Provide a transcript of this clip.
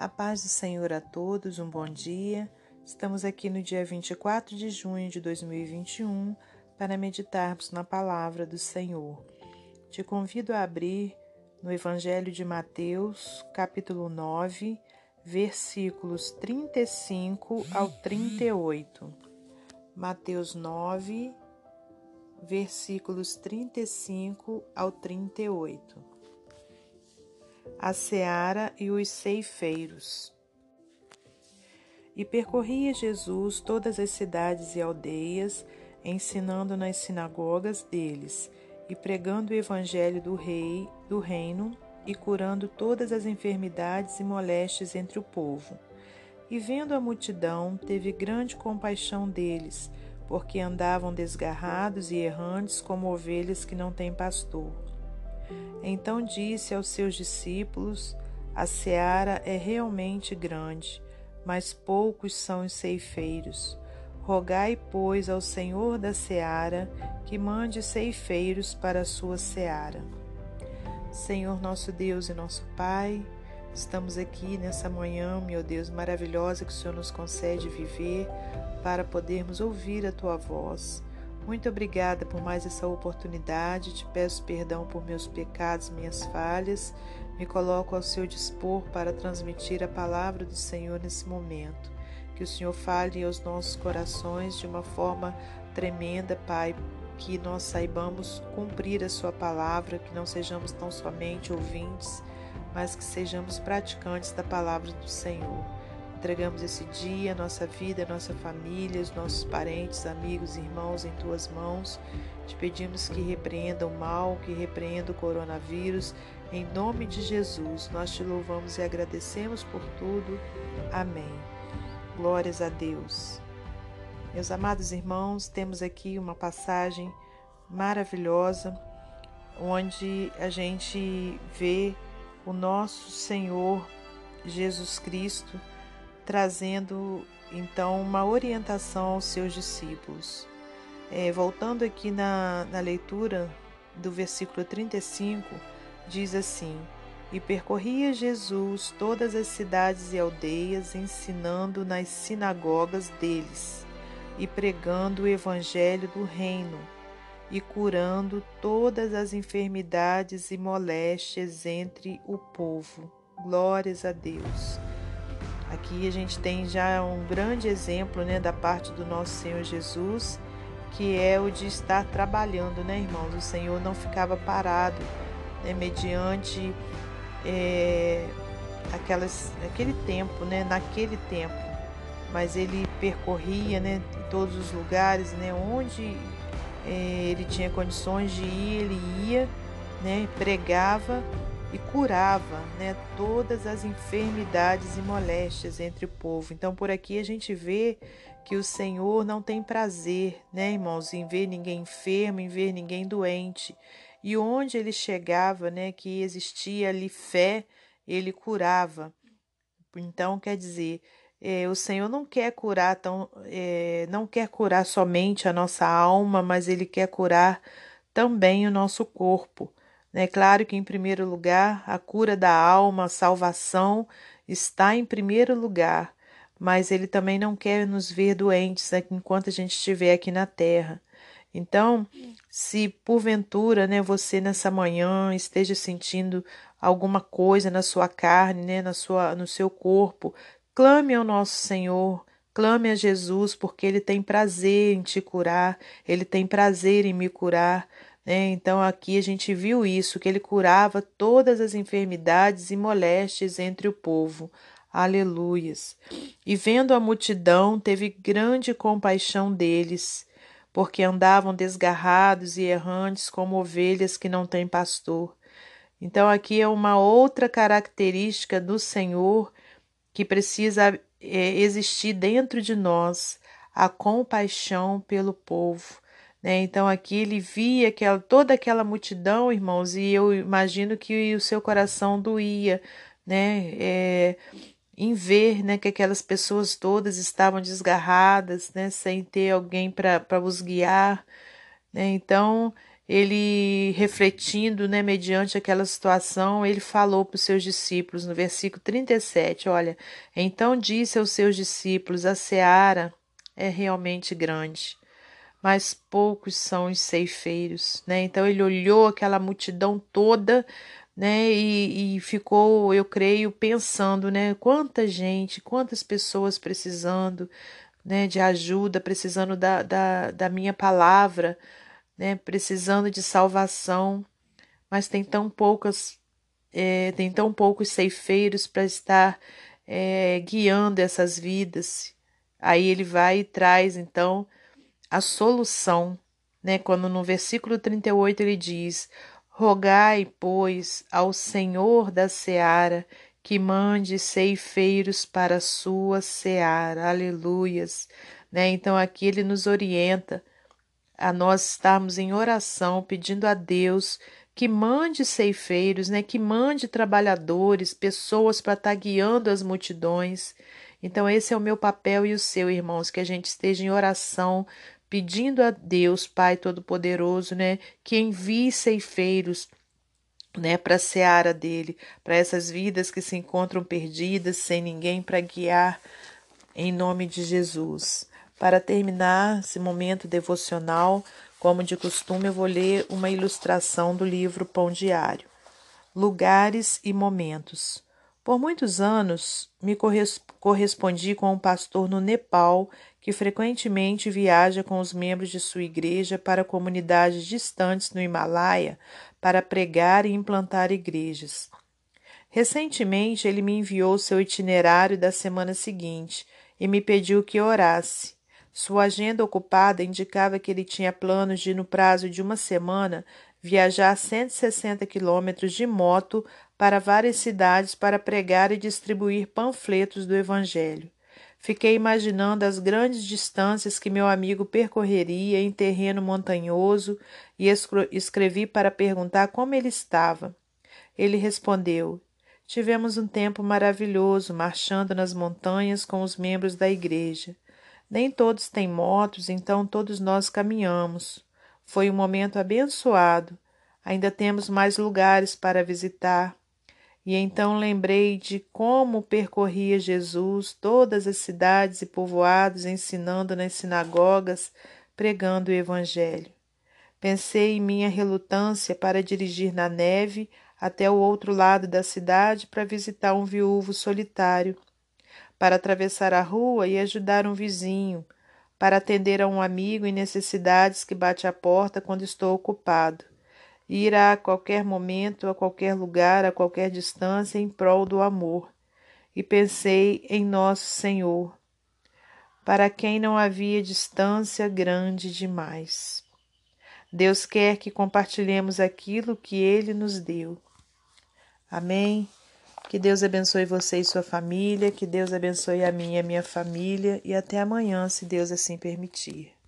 A paz do Senhor a todos, um bom dia. Estamos aqui no dia 24 de junho de 2021 para meditarmos na palavra do Senhor. Te convido a abrir no Evangelho de Mateus, capítulo 9, versículos 35 ao 38. Mateus 9, versículos 35 ao 38 a seara e os ceifeiros. E percorria Jesus todas as cidades e aldeias, ensinando nas sinagogas deles, e pregando o evangelho do rei, do reino, e curando todas as enfermidades e moléstias entre o povo. E vendo a multidão, teve grande compaixão deles, porque andavam desgarrados e errantes como ovelhas que não têm pastor. Então disse aos seus discípulos: A seara é realmente grande, mas poucos são os ceifeiros. Rogai, pois, ao Senhor da seara que mande ceifeiros para a sua seara. Senhor nosso Deus e nosso Pai, estamos aqui nessa manhã, meu Deus, maravilhosa que o Senhor nos concede viver para podermos ouvir a tua voz. Muito obrigada por mais essa oportunidade. Te peço perdão por meus pecados, minhas falhas. Me coloco ao seu dispor para transmitir a palavra do Senhor nesse momento. Que o Senhor fale aos nossos corações de uma forma tremenda, Pai, que nós saibamos cumprir a Sua palavra, que não sejamos tão somente ouvintes, mas que sejamos praticantes da palavra do Senhor. Entregamos esse dia, nossa vida, nossa família, os nossos parentes, amigos, irmãos em tuas mãos. Te pedimos que repreenda o mal, que repreenda o coronavírus. Em nome de Jesus, nós te louvamos e agradecemos por tudo. Amém. Glórias a Deus. Meus amados irmãos, temos aqui uma passagem maravilhosa onde a gente vê o nosso Senhor Jesus Cristo trazendo então uma orientação aos seus discípulos. É, voltando aqui na, na leitura do versículo 35, diz assim: E percorria Jesus todas as cidades e aldeias, ensinando nas sinagogas deles, e pregando o evangelho do reino, e curando todas as enfermidades e moléstias entre o povo. Glórias a Deus. Aqui a gente tem já um grande exemplo né, da parte do nosso Senhor Jesus, que é o de estar trabalhando, né, irmãos? O Senhor não ficava parado, né, mediante é, aquelas, aquele tempo, né, naquele tempo, mas ele percorria né, todos os lugares, né, onde é, ele tinha condições de ir, ele ia, né, pregava e curava né, todas as enfermidades e moléstias entre o povo. Então, por aqui a gente vê que o Senhor não tem prazer, né, irmãos, em ver ninguém enfermo, em ver ninguém doente. E onde ele chegava, né, que existia ali fé, ele curava. Então, quer dizer, é, o Senhor não quer curar tão, é, não quer curar somente a nossa alma, mas ele quer curar também o nosso corpo. É claro que, em primeiro lugar, a cura da alma, a salvação está em primeiro lugar, mas Ele também não quer nos ver doentes né, enquanto a gente estiver aqui na terra. Então, se porventura né, você nessa manhã esteja sentindo alguma coisa na sua carne, né, na sua, no seu corpo, clame ao nosso Senhor, clame a Jesus, porque Ele tem prazer em te curar, Ele tem prazer em me curar. Né? Então aqui a gente viu isso, que ele curava todas as enfermidades e moléstias entre o povo. Aleluias. E vendo a multidão, teve grande compaixão deles, porque andavam desgarrados e errantes como ovelhas que não têm pastor. Então aqui é uma outra característica do Senhor que precisa é, existir dentro de nós, a compaixão pelo povo. Né? Então aqui ele via aquela, toda aquela multidão, irmãos, e eu imagino que o seu coração doía, né? É, em ver né, que aquelas pessoas todas estavam desgarradas, né, sem ter alguém para os guiar. Né? Então ele refletindo, né, mediante aquela situação, ele falou para os seus discípulos no versículo 37, olha, então disse aos seus discípulos, a seara é realmente grande, mas poucos são os ceifeiros, né? Então ele olhou aquela multidão toda, né, e, e ficou, eu creio, pensando, né, quanta gente, quantas pessoas precisando, né, de ajuda, precisando da, da, da minha palavra, né, precisando de salvação, mas tem tão poucas, é, tem tão poucos ceifeiros para estar é, guiando essas vidas. Aí ele vai e traz então a solução, né? Quando no versículo 38 ele diz: Rogai, pois, ao Senhor da seara que mande ceifeiros para a sua seara. Aleluias. Né? Então aqui ele nos orienta a nós estarmos em oração, pedindo a Deus que mande ceifeiros, né, que mande trabalhadores, pessoas para estar guiando as multidões. Então, esse é o meu papel e o seu, irmãos, que a gente esteja em oração, pedindo a Deus, Pai Todo-Poderoso, né, que envie ceifeiros, né, para a seara dele, para essas vidas que se encontram perdidas, sem ninguém para guiar, em nome de Jesus. Para terminar esse momento devocional, como de costume, eu vou ler uma ilustração do livro Pão Diário. Lugares e momentos. Por muitos anos me correspondi com um pastor no Nepal que frequentemente viaja com os membros de sua igreja para comunidades distantes no Himalaia para pregar e implantar igrejas. Recentemente ele me enviou seu itinerário da semana seguinte e me pediu que orasse. Sua agenda ocupada indicava que ele tinha planos de, no prazo de uma semana, viajar 160 quilômetros de moto para várias cidades para pregar e distribuir panfletos do Evangelho. Fiquei imaginando as grandes distâncias que meu amigo percorreria em terreno montanhoso e escrevi para perguntar como ele estava. Ele respondeu: Tivemos um tempo maravilhoso marchando nas montanhas com os membros da igreja. Nem todos têm motos, então todos nós caminhamos. Foi um momento abençoado. Ainda temos mais lugares para visitar. E então lembrei de como percorria Jesus todas as cidades e povoados, ensinando nas sinagogas, pregando o Evangelho. Pensei em minha relutância para dirigir na neve até o outro lado da cidade para visitar um viúvo solitário para atravessar a rua e ajudar um vizinho, para atender a um amigo em necessidades que bate à porta quando estou ocupado, ir a qualquer momento, a qualquer lugar, a qualquer distância em prol do amor. E pensei em nosso Senhor, para quem não havia distância grande demais. Deus quer que compartilhemos aquilo que Ele nos deu. Amém. Que Deus abençoe você e sua família, que Deus abençoe a mim e a minha família, e até amanhã, se Deus assim permitir.